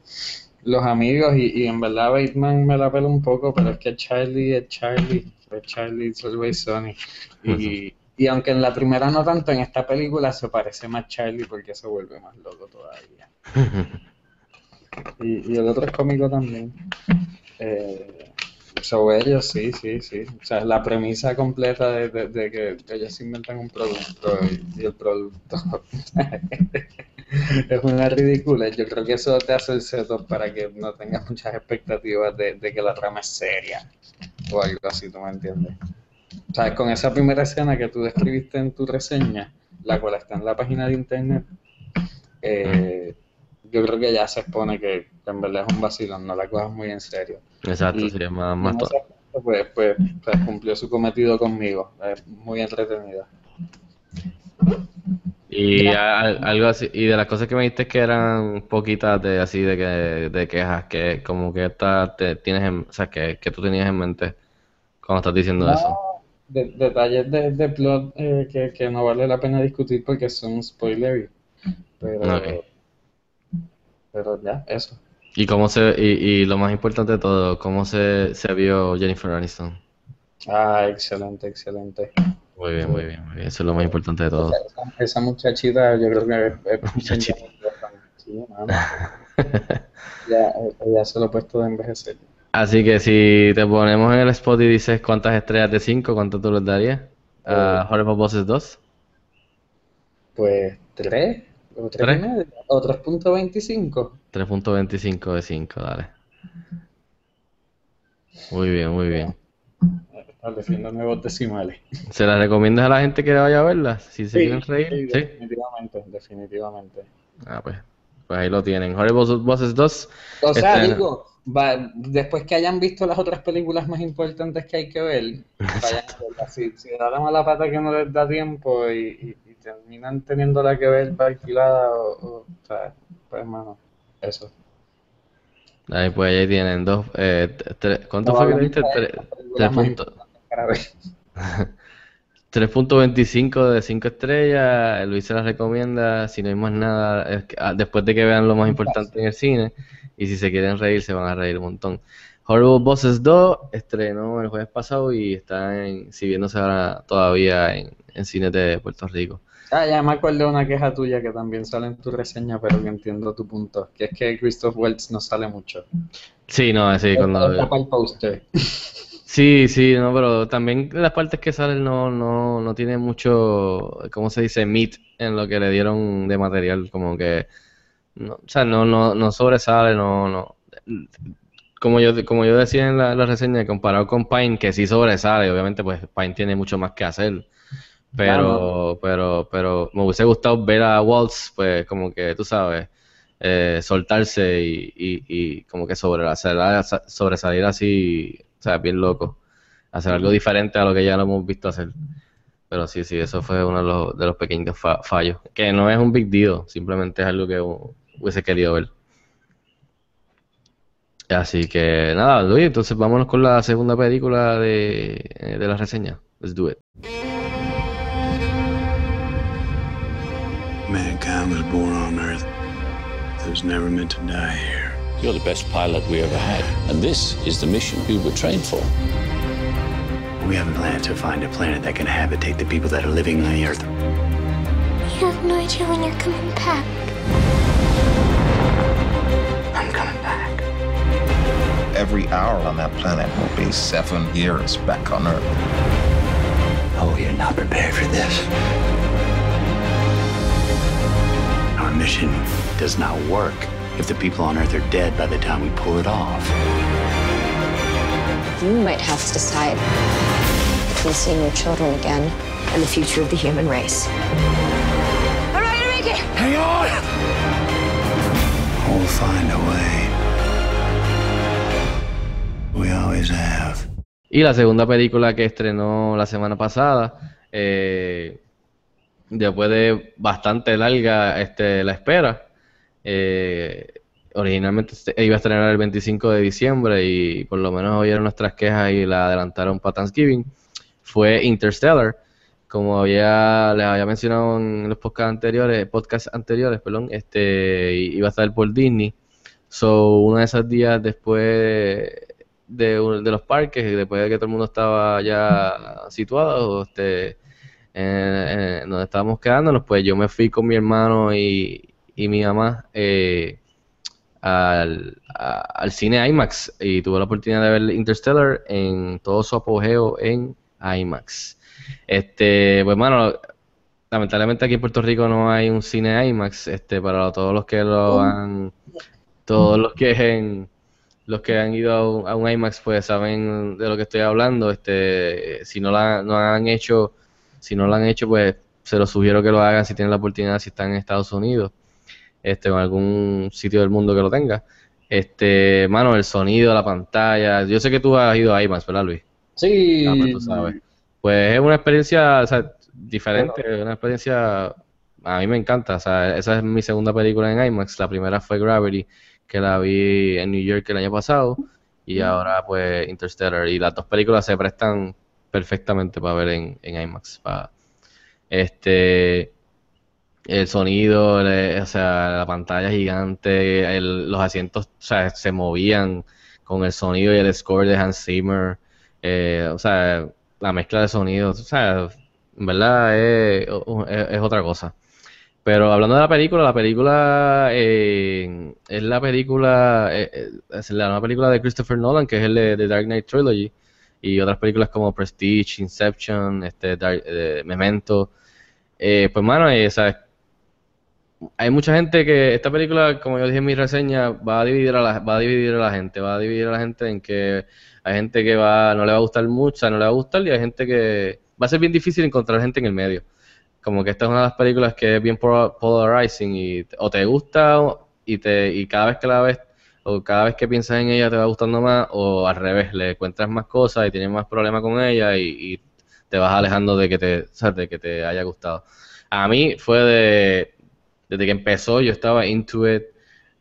S4: los amigos, y, y en verdad Bateman me la pela un poco, pero es que Charlie es Charlie, es Charlie, always Sonny. Y, y aunque en la primera no tanto, en esta película se parece más Charlie porque se vuelve más loco todavía. Y, y el otro es cómico también. Eh, sobre ellos, sí, sí, sí. O sea, la premisa completa de, de- que ellos inventan un producto y, y el producto es una ridícula. Yo creo que eso te hace el setup para que no tengas muchas expectativas de, de que la trama es seria o algo así, ¿tú me entiendes? O sea, con esa primera escena que tú describiste en tu reseña, la cual está en la página de internet, eh, yo creo que ya se expone que, que en verdad es un vacilón, no la cojas muy en serio.
S3: Exacto,
S4: Y-
S3: es más, más
S4: pues, pues, pues cumplió su cometido conmigo, es muy entretenida.
S3: Y a- algo así, y de las cosas que me dijiste que eran poquitas de así de que de quejas, que como que esta te tienes en, o sea, que, que tú tenías en mente cuando estás diciendo eso.
S4: De- detalles de, de plot eh, que, que no vale la pena discutir porque son spoilery. Pero. Pero ya, eso.
S3: Y cómo se, y, y lo más importante de todo, cómo se, se vio Jennifer Aniston.
S4: Ah, excelente, excelente.
S3: Muy bien, muy bien, muy bien. Eso es lo más importante de todo.
S4: Esa, esa muchachita, yo creo que es,
S3: Muchachita.
S4: Sí. Ya, ya se lo he puesto de envejecer.
S3: Así que si te ponemos en el spot y dices cuántas estrellas de 5, ¿cuánto tú les darías? A Horrible Bosses 2.
S4: Pues 3 o 3
S3: ¿Tres?
S4: y medio, o 3.25.
S3: 3.25 de 5, dale. Muy bien, muy bien.
S4: Estableciendo nuevos decimales.
S3: ¿Se la recomiendas a la gente que vaya a verla? Si se
S4: Sí,
S3: quieren reír.
S4: sí,
S3: Sí.
S4: definitivamente, definitivamente.
S3: Ah, pues. Pues ahí lo tienen. Horrible Bosses 2.
S4: O sea,
S3: estrena-
S4: digo, va- después que hayan visto las otras películas más importantes que hay que ver, vayan a verlas. Si, si da la mala pata que no les da tiempo y terminan teniéndola que ver para alquilada, o, o, o sea, pues hermano, eso.
S3: Ahí pues ahí tienen dos. Eh, t- tre- ¿Cuánto
S4: No,
S3: fue que
S4: películas
S3: tres
S4: más
S3: puntos.
S4: importantes para ver.
S3: 3.25 de 5 estrellas, Luis se las recomienda, si no hay más nada, es que- ah, después de que vean lo más importante en el cine, y si se quieren reír, se van a reír un montón. Horrible Bosses 2 estrenó el jueves pasado y está en, exhibiéndose ahora todavía en, en cines de Puerto Rico.
S4: Ah, ya me acuerdo de una queja tuya que también sale en tu reseña, pero que entiendo tu punto, que es que Christoph Waltz no sale mucho.
S3: Sí, no, sí, cuando...
S4: El póster.
S3: Sí, sí, no, pero también las partes que salen no, no, no tiene mucho, ¿cómo se dice? Meat en lo que le dieron de material, como que, no, o sea, no, no, no sobresale, no, no. Como yo, como yo decía en la, la reseña, comparado con Pine, que sí sobresale, obviamente pues Pine tiene mucho más que hacer, pero, pero, pero me hubiese gustado ver a Waltz, pues como que, tú sabes, eh, soltarse y, y, y como que sobresalir, sobresalir así, o sea, bien loco. Hacer algo diferente a lo que ya lo hemos visto hacer. Pero sí, sí, eso fue uno de los, de los pequeños fa- fallos. Que no es un big deal, simplemente es algo que hu- hubiese querido ver. Así que nada, Luis, entonces vámonos con la segunda película de, eh, de la reseña. Let's do it.
S9: Mankind was born on Earth. It was never meant to die here.
S10: You're the best pilot we ever had, and this is the mission we were trained for.
S9: We have a plan to find a planet that can habitate the people that are living on the Earth.
S11: You have no idea when you're coming back.
S9: I'm coming back.
S12: Every hour on that planet will be seven years back on Earth.
S9: Oh, you're not prepared for this. Mission does not work if the people on Earth are dead by the time we pull it off.
S13: You might have to decide between seeing your children again and the future of the human race.
S11: All right, Enrique!
S9: Hang on! We'll find a way. We always have.
S3: Y la segunda película que estrenó la semana pasada, eh, después de bastante larga este, la espera, eh, originalmente iba a estrenar el 25 de diciembre y por lo menos oyeron nuestras quejas y la adelantaron para Thanksgiving, fue Interstellar. Como había, les había mencionado en los podcasts anteriores, podcasts anteriores, perdón, este, iba a estar por Disney. So, uno de esos días después de, de los parques, y después de que todo el mundo estaba ya situado, este, en donde estábamos quedándonos, pues yo me fui con mi hermano y, y mi mamá eh, al, a- al cine IMAX y tuve la oportunidad de ver Interstellar en todo su apogeo en IMAX. Este, pues bueno, lamentablemente aquí en Puerto Rico no hay un cine IMAX, este, para todos los que lo han, todos los que en, los que han ido a un, a un IMAX pues saben de lo que estoy hablando, este, si no la, no han hecho, si no lo han hecho pues se los sugiero que lo hagan si tienen la oportunidad, si están en Estados Unidos, este, o en algún sitio del mundo que lo tenga. Este, mano, el sonido, la pantalla, yo sé que tú has ido a IMAX, ¿verdad Luis?
S4: Sí.
S3: Ah, pues tú sabes. Pues es una experiencia, o sea, diferente, una experiencia, a mí me encanta, o sea, esa es mi segunda película en IMAX, la primera fue Gravity, que la vi en New York el año pasado, y ahora pues Interstellar, y las dos películas se prestan perfectamente para ver en, en IMAX, para, este, el sonido, o sea, la pantalla gigante, el- los asientos, o sea, se movían con el sonido y el score de Hans Zimmer, eh, o sea, la mezcla de sonidos, o sea, en verdad es, es- otra cosa. Pero hablando de la película, la película eh, es la película, eh, es la nueva película de Christopher Nolan, que es el de, de Dark Knight Trilogy, y otras películas como Prestige, Inception, este, Dark- eh, Memento. Eh, pues, mano, eh, hay mucha gente que esta película, como yo dije en mi reseña, va a dividir a la, va a dividir a la gente, va a dividir a la gente en que hay gente que va, no le va a gustar mucho, o sea, no le va a gustar, y hay gente que va a ser bien difícil encontrar gente en el medio. Como que esta es una de las películas que es bien polar- polarizing y o te gusta y te y cada vez que la ves o cada vez que piensas en ella te va gustando más o al revés, le encuentras más cosas y tienes más problemas con ella y, te vas alejando de que te, o sea, de que te haya gustado. A mí fue de, desde que empezó yo estaba into it.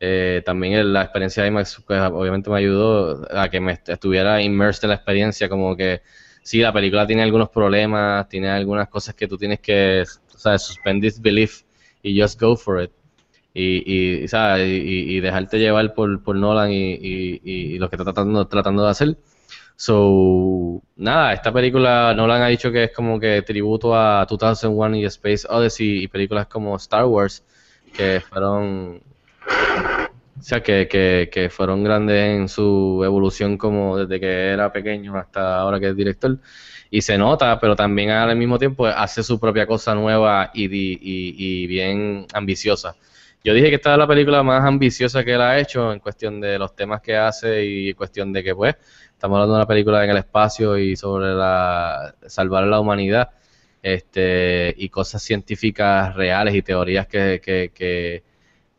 S3: Eh, también la experiencia de IMAX pues, obviamente me ayudó a que me est- estuviera immersed en la experiencia, como que sí, la película tiene algunos problemas, tiene algunas cosas que tú tienes que, ¿sabes? Suspend disbelief y just go for it. Y, y, ¿sabes? y, y dejarte llevar por, por Nolan y, lo que está tratando, tratando de hacer. So, nada, esta película Nolan ha dicho que es como que tributo a 2001 y Space Odyssey y películas como Star Wars que fueron o sea, que, que, que fueron grandes en su evolución como desde que era pequeño hasta ahora que es director. Y se nota, pero también al mismo tiempo hace su propia cosa nueva y, y, y bien ambiciosa. Yo dije que esta es la película más ambiciosa que él ha hecho en cuestión de los temas que hace y cuestión de que, pues, estamos hablando de una película en el espacio y sobre la salvar a la humanidad este y cosas científicas reales y teorías que, que, que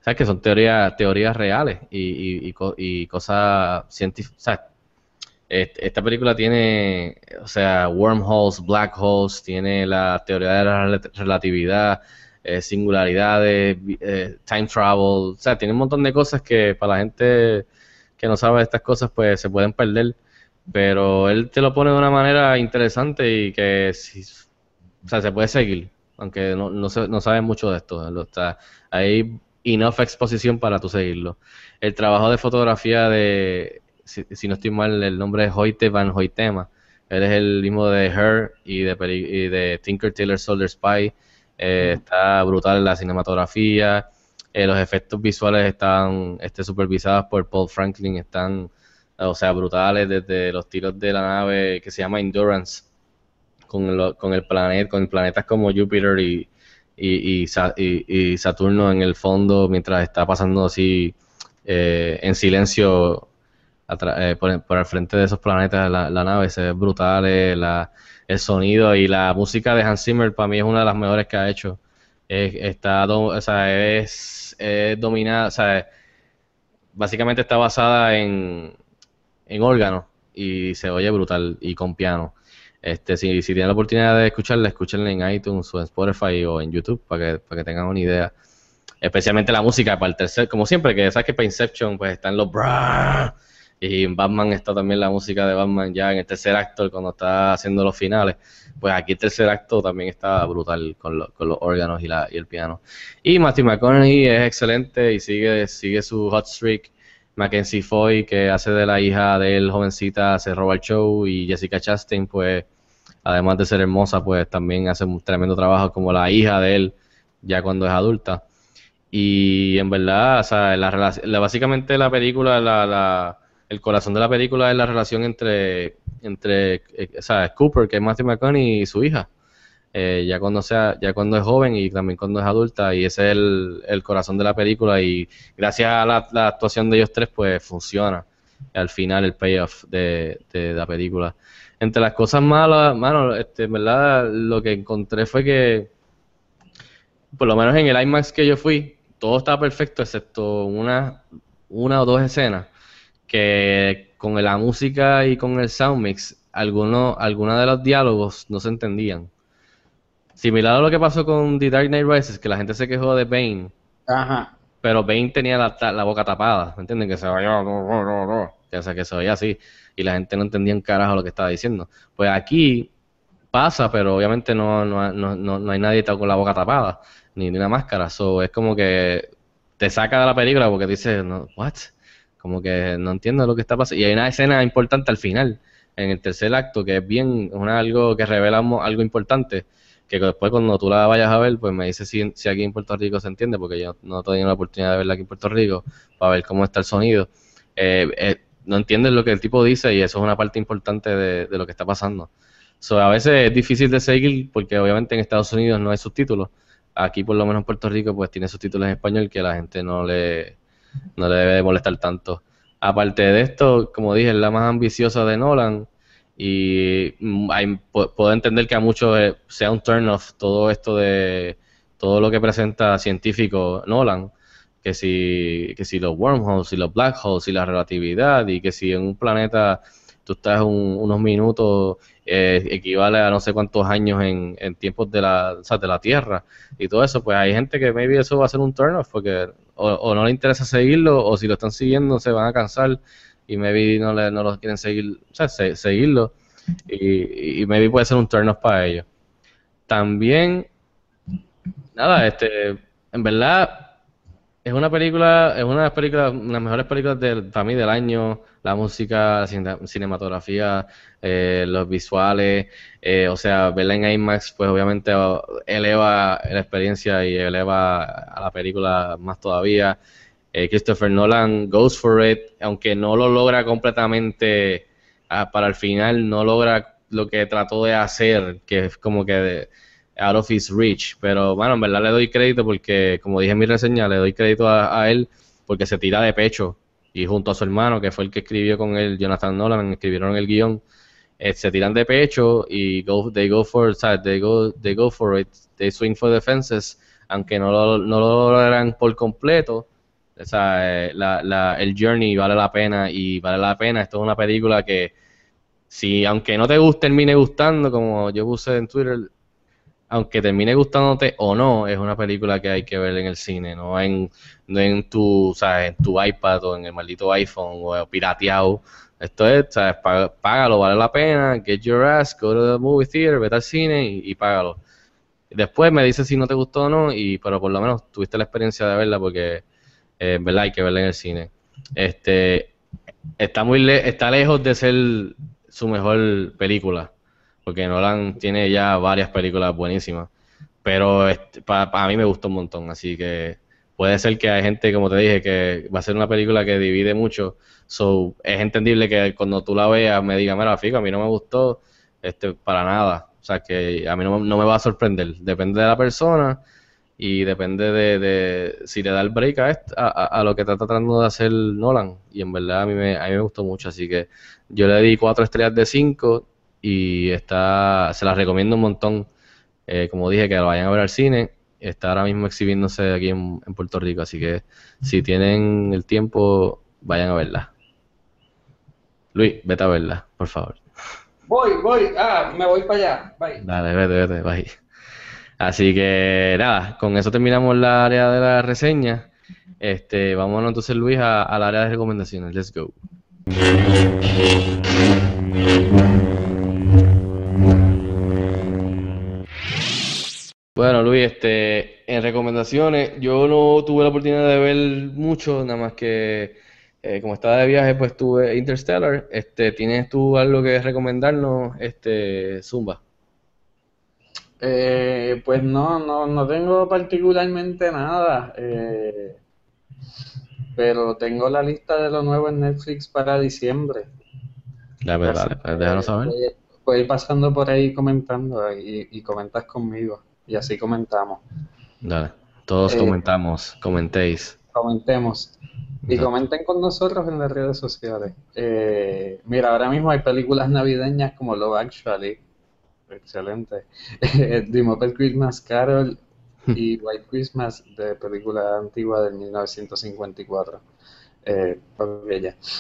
S3: ¿sabes? que son teorías teorías reales y, y, y, y cosas científicas. Esta película tiene, o sea, wormholes, black holes, tiene la teoría de la rel- relatividad, eh, singularidades, eh, time travel, o sea, tiene un montón de cosas que para la gente que no sabe de estas cosas, pues se pueden perder. Pero él te lo pone de una manera interesante y que si, o sea, se puede seguir, aunque no, no, se- no mucho de esto. está- hay enough exposición para tú seguirlo. El trabajo de fotografía de, si, no estoy mal, el nombre es Hoyte Van Hoytema. Él es el mismo de Her y de, y de Tinker Tailor Soldier Spy. Eh, Está brutal la cinematografía. Eh, los efectos visuales están este, supervisados por Paul Franklin. Están, o sea, brutales desde los tiros de la nave que se llama Endurance con, lo- con el planeta, con planetas como Júpiter y, y, y Sa- y- y Saturno en el fondo mientras está pasando así eh, en silencio eh, por, por el frente de esos planetas la, la nave se ve brutal eh, la- el sonido y la música de Hans Zimmer para mí es una de las mejores que ha hecho Es- está o sea, es, dominada o sea, básicamente está basada en, en órgano y se oye brutal y con piano. Este, si, si tienen la oportunidad de escucharla, escúchenla en iTunes o en Spotify o en YouTube para que, para que tengan una idea. Especialmente la música para el tercer, como siempre, que sabes que para Inception pues están los bra y en Batman está también la música de Batman ya en el tercer acto cuando está haciendo los finales. Pues aquí el tercer acto también está brutal con, lo- con los órganos y, la, y el piano. Y Matthew McConaughey es excelente y sigue, sigue su hot streak. Mackenzie Foy, que hace de la hija de él jovencita, se roba el show. Y Jessica Chastain, pues, además de ser hermosa, pues también hace un tremendo trabajo como la hija de él, ya cuando es adulta. Y en verdad, o sea, la, la- básicamente la película, la, la- el corazón de la película es la relación entre, entre eh, o sea, Cooper, que es Matthew McConaughey, y su hija. Eh, ya cuando sea, ya cuando es joven y también cuando es adulta, y ese es el, el corazón de la película, y gracias a la, actuación de ellos tres, pues funciona al final el payoff de, de la película. Entre las cosas malas, mano, este, en verdad, lo que encontré fue que, por lo menos en el IMAX que yo fui, todo estaba perfecto, excepto una, una o dos escenas que con la música y con el sound mix, algunos, algunos de los diálogos no se entendían. Similar a lo que pasó con The Dark Knight Rises, que la gente se quejó de Bane,
S4: Ajá.
S3: pero Bane tenía la, la boca tapada, ¿me entienden? Que se que, o sea, que se oía así, y la gente no entendía un carajo lo que estaba diciendo. Pues aquí pasa, pero obviamente no, no, no, no, no hay nadie con la boca tapada, ni, ni una máscara, so, es como que te saca de la película porque dices, no, what? Como que no entiendo lo que está pasando. Y hay una escena importante al final, en el tercer acto, que es bien, una, algo que revela algo importante, que que después cuando tú la vayas a ver, pues me dices si, si aquí en Puerto Rico se entiende, porque yo no he tenido la oportunidad de verla aquí en Puerto Rico, para ver cómo está el sonido. Eh, eh, no entiendes lo que el tipo dice y eso es una parte importante de, de lo que está pasando. So, a veces es difícil de seguir porque obviamente en Estados Unidos no hay subtítulos. Aquí por lo menos en Puerto Rico pues tiene subtítulos en español que la gente no le, no le debe de molestar tanto. Aparte de esto, como dije, es la más ambiciosa de Nolan y mm, puedo entender que a muchos eh, sea un turn off todo esto de todo lo que presenta científico Nolan, que si, que si los wormholes y los black holes y la relatividad y que si en un planeta tú estás un- unos minutos eh, equivale a no sé cuántos años en, en tiempos de la, o sea, de la Tierra y todo eso, pues hay gente que maybe eso va a ser un turn off porque o, no le interesa seguirlo o si lo están siguiendo se van a cansar y maybe no, le, no los quieren seguir, o sea, se- seguirlo y, y maybe puede ser un turn off para ellos. También, nada, este, en verdad es una película, es una de las películas, las mejores películas del, para del año, la música, la cine- cinematografía, eh, los visuales, eh, o sea, verla en IMAX, pues obviamente eleva la experiencia y eleva a la película más todavía. Eh, Christopher Nolan goes for it, aunque no lo logra completamente ah, para el final, no logra lo que trató de hacer, que es como que de- out of his reach. Pero bueno, en verdad le doy crédito porque, como dije en mi reseña, le doy crédito a, él porque se tira de pecho y junto a su hermano, que fue el que escribió con él, Jonathan Nolan, escribieron el guion, eh, se tiran de pecho y go, they go for, they go, they go for it, they swing for the fences, aunque no lo, no lo logran por completo. O sea, eh, el journey vale la pena y vale la pena. Esto es una película que, si aunque no te guste, termine gustando, como yo puse en Twitter, aunque termine gustándote o no, es una película que hay que ver en el cine, no en, no en tu, ¿sabes? en tu iPad o en el maldito iPhone o pirateado. Esto es, ¿sabes? Pá- Págalo, vale la pena, get your ass, go to the movie theater, vete al cine y, págalo. Después me dices si no te gustó o no, y, pero por lo menos tuviste la experiencia de verla porque eh, hay que verla en el cine. Este, está muy le- está lejos de ser su mejor película, porque Nolan tiene ya varias películas buenísimas, pero para mí me gustó un montón, así que puede ser que hay gente, como te dije, que va a ser una película que divide mucho, so es entendible que cuando tú la veas me diga, mira, fijo, a mí no me gustó, este, para nada, o sea que a mí no, no me va a sorprender, depende de la persona y depende de, si le da el break a, lo que está tratando de hacer Nolan. Y en verdad a me, a mí me gustó mucho, así que yo le di cuatro estrellas de cinco y está, se las recomiendo un montón. Eh, como dije, que la vayan a ver al cine. Está ahora mismo exhibiéndose aquí en, en Puerto Rico, así que si tienen el tiempo, vayan a verla. Luis, vete a verla, por favor.
S4: Voy, voy, ah, me voy para allá. Bye.
S3: Dale, vete, vete, bye. Así que nada, con eso terminamos la área de la reseña. Este, vámonos entonces, Luis, a- al área de recomendaciones. Let's go. Bueno, Luis, este, en recomendaciones, yo no tuve la oportunidad de ver mucho, nada más que eh, como estaba de viaje, pues tuve Interstellar. Este, ¿tienes tú algo que recomendarnos, este, Zumba?
S4: Eh, pues no, no, no tengo particularmente nada, eh, pero tengo la lista de lo nuevo en Netflix para diciembre.
S3: La verdad, dale, pues déjanos saber.
S4: Voy, voy pasando por ahí comentando y, y comentas conmigo y así comentamos.
S3: Dale. Todos
S4: Eh,
S3: comentamos, comentéis.
S4: Comentemos y comenten con nosotros en las redes sociales. Eh, mira, ahora mismo hay películas navideñas como Love Actually, excelente, The Muppet Christmas Carol y White Christmas de película antigua del 1954. Eh.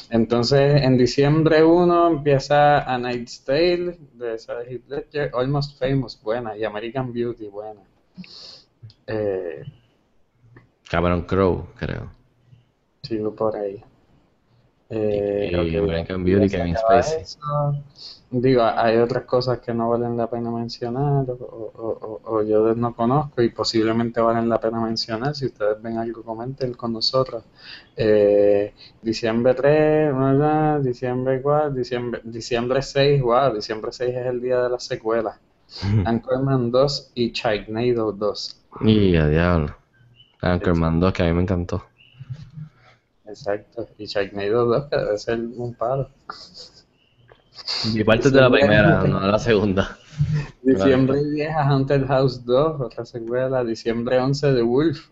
S4: Entonces, en diciembre 1 empieza A Night's Tale de Sarah Heath Ledger, Almost Famous, buena, y American Beauty, buena. Eh,
S3: Cameron Crowe, creo.
S4: sigo por ahí. Eh,
S3: Y
S4: ok,
S3: American Beauty,
S4: ya se
S3: Kevin Spacey.
S4: Digo, hay otras cosas que no valen la pena mencionar o, o- o- o yo no conozco y posiblemente valen la pena mencionar. Si ustedes ven algo, comenten con nosotros. Eh, diciembre 3, ¿verdad? diciembre 4, diciembre, diciembre 6, wow, diciembre 6 es el día de las secuelas. Anchorman 2 y Sharknado 2.
S3: Y a diablo. Anchorman 2, que a mí me encantó.
S4: Exacto. Y Sharknado 2, que debe ser un palo.
S3: Mi parte es de la primera, no de la segunda.
S4: Diciembre 10 a Haunted House 2, otra secuela. Diciembre 11 de Wolf.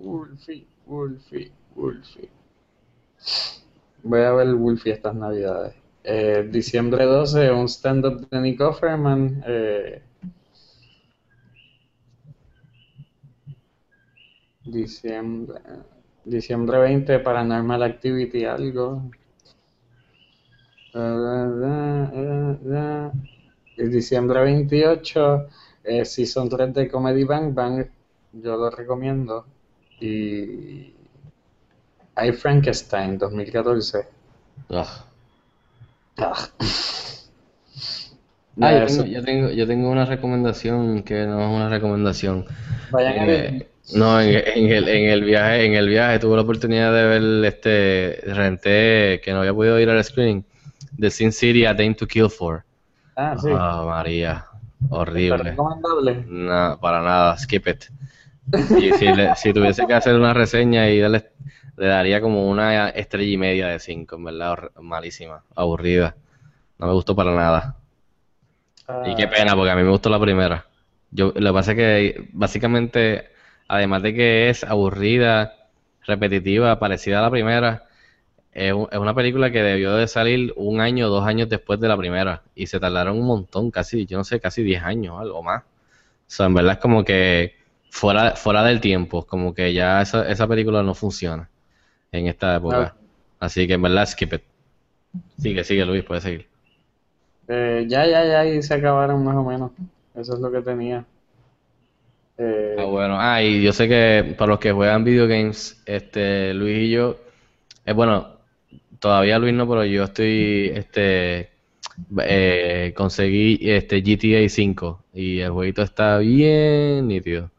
S4: Wolfie, Wolfie, Wolfie. Voy a ver Wolfie estas navidades. Eh, diciembre 12, un stand-up de Nick Offerman. Eh, diciembre, diciembre 20, Paranormal Activity, algo. Y diciembre 28, eh, Season 3 de Comedy Bang Bang, yo lo recomiendo. Y hay Frankenstein 2014.
S3: Ah.
S4: Ah.
S3: Ah, yo tengo, yo, tengo, yo tengo una recomendación que no es una recomendación.
S4: Vayan a
S3: Eh,
S4: ver.
S3: No, en, en el, en el viaje, en el viaje tuve la oportunidad de ver este, renté, que no había podido ir al screening, de Sin City A Dame to Kill For.
S4: Ah, sí.
S3: Ah, María,
S4: ¿Está
S3: horrible.
S4: recomendable?
S3: No, para nada, skip it. Y si, le- si tuviese que hacer una reseña y darle, le daría como una estrella y media de cinco, en verdad, malísima, aburrida. No me gustó para nada. Y qué pena, porque a mí me gustó la primera. Yo, lo que pasa es que básicamente, además de que es aburrida, repetitiva, parecida a la primera, es, un- es una película que debió de salir un año o dos años después de la primera. Y se tardaron un montón, casi, yo no sé, casi 10 años, algo más. O sea, en verdad es como que fuera, fuera del tiempo, como que ya esa, esa película no funciona en esta época. Así que en verdad, skip it. Sigue, sigue Luis, puedes seguir.
S4: Eh, ya, ya, ya, y se acabaron más o menos. Eso es lo que tenía. Eh,
S3: Ah, bueno. Ah, y yo sé que para los que juegan videogames, este, Luis y yo, eh, bueno, todavía Luis no, pero yo estoy, este, eh, conseguí este GTA 5 y el jueguito está bien nítido.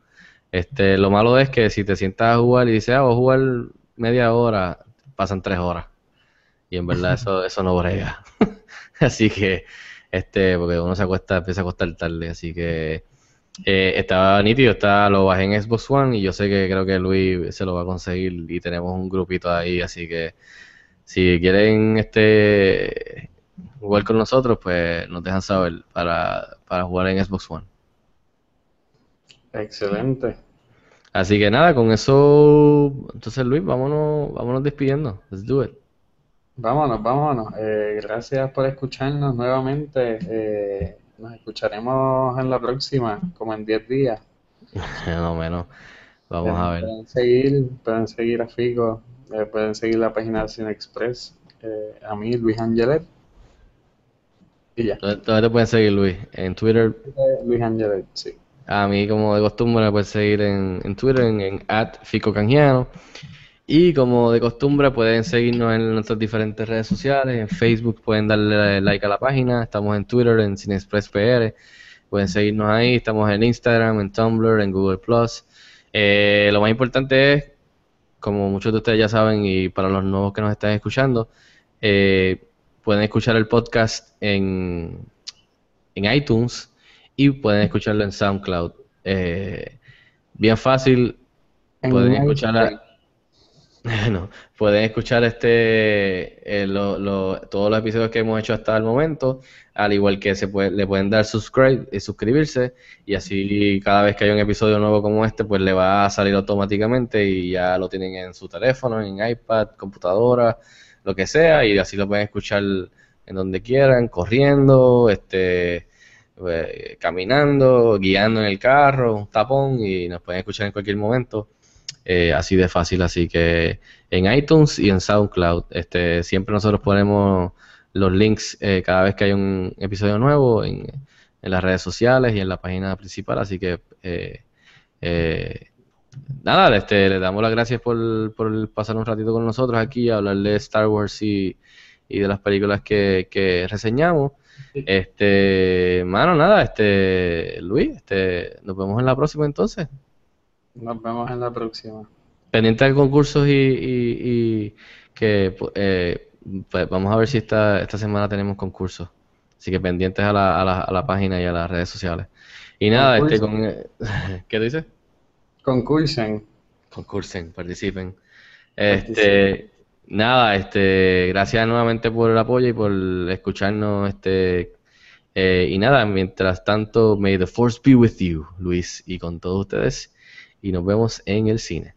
S3: Este, lo malo es que si te sientas a jugar y dices, ah, voy a jugar media hora, pasan tres horas. Y en verdad eso, eso no brega. Así que, este, porque uno se acuesta, empieza a acostar tarde, así que eh, estaba nítido, está, lo bajé en Xbox One y yo sé que creo que Luis se lo va a conseguir y tenemos un grupito ahí, así que si quieren este jugar con nosotros, pues nos dejan saber para, para jugar en Xbox One.
S4: excelente.
S3: Así que nada, con eso, entonces Luis, vámonos, vámonos despidiendo. Let's do it.
S4: Vámonos, vámonos. Eh, gracias por escucharnos nuevamente. Eh, nos escucharemos en la próxima, como en 10 días.
S3: No menos. Vamos a ver.
S4: Pueden seguir, pueden seguir a Fico, eh, pueden seguir la página de Cine Express, eh, a mí, Luis Angelet. Y ya.
S3: ¿Dónde te pueden seguir, Luis? En Twitter.
S4: Eh, Luis Angelet, sí.
S3: A mí, como de costumbre, me pueden seguir en, en Twitter, en, en @ficocanjiano. Y como de costumbre, pueden seguirnos en nuestras diferentes redes sociales. En Facebook pueden darle like a la página. Estamos en Twitter, en Cinexpress PR. Pueden seguirnos ahí. Estamos en Instagram, en Tumblr, en Google Plus. Eh, lo más importante es, como muchos de ustedes ya saben, y para los nuevos que nos están escuchando, eh, pueden escuchar el podcast en, en iTunes y pueden escucharlo en SoundCloud. Eh, bien fácil,
S4: En
S3: pueden
S4: iTunes.
S3: No, pueden escuchar este eh, todos los episodios que hemos hecho hasta el momento, al igual que se puede, le pueden dar subscribe y suscribirse. Y así cada vez que hay un episodio nuevo como este, pues le va a salir automáticamente y ya lo tienen en su teléfono, en iPad, computadora, lo que sea. Y así lo pueden escuchar en donde quieran, corriendo, este eh, caminando, guiando en el carro, un tapón y nos pueden escuchar en cualquier momento. Eh, así de fácil, así que en iTunes y en SoundCloud, este, siempre nosotros ponemos los links eh, cada vez que hay un episodio nuevo en, en las redes sociales y en la página principal, así que eh, eh, nada, este, le damos las gracias por, por pasar un ratito con nosotros aquí a hablar de Star Wars y, y de las películas que, que reseñamos. Este, mano, nada, este, Luis, este, nos vemos en la próxima entonces.
S4: Nos vemos en la próxima.
S3: Pendiente de concursos y, y- y que eh, pues vamos a ver si esta, esta semana tenemos concursos. Así que pendientes a la, a la, a la página y a las redes sociales. Y nada, este con ¿qué dices?
S4: Concursen.
S3: Concursen, participen. Este, nada, este, gracias nuevamente por el apoyo y por escucharnos, este, eh, y nada, mientras tanto, may the force be with you, Luis, y con todos ustedes, y nos vemos en el cine.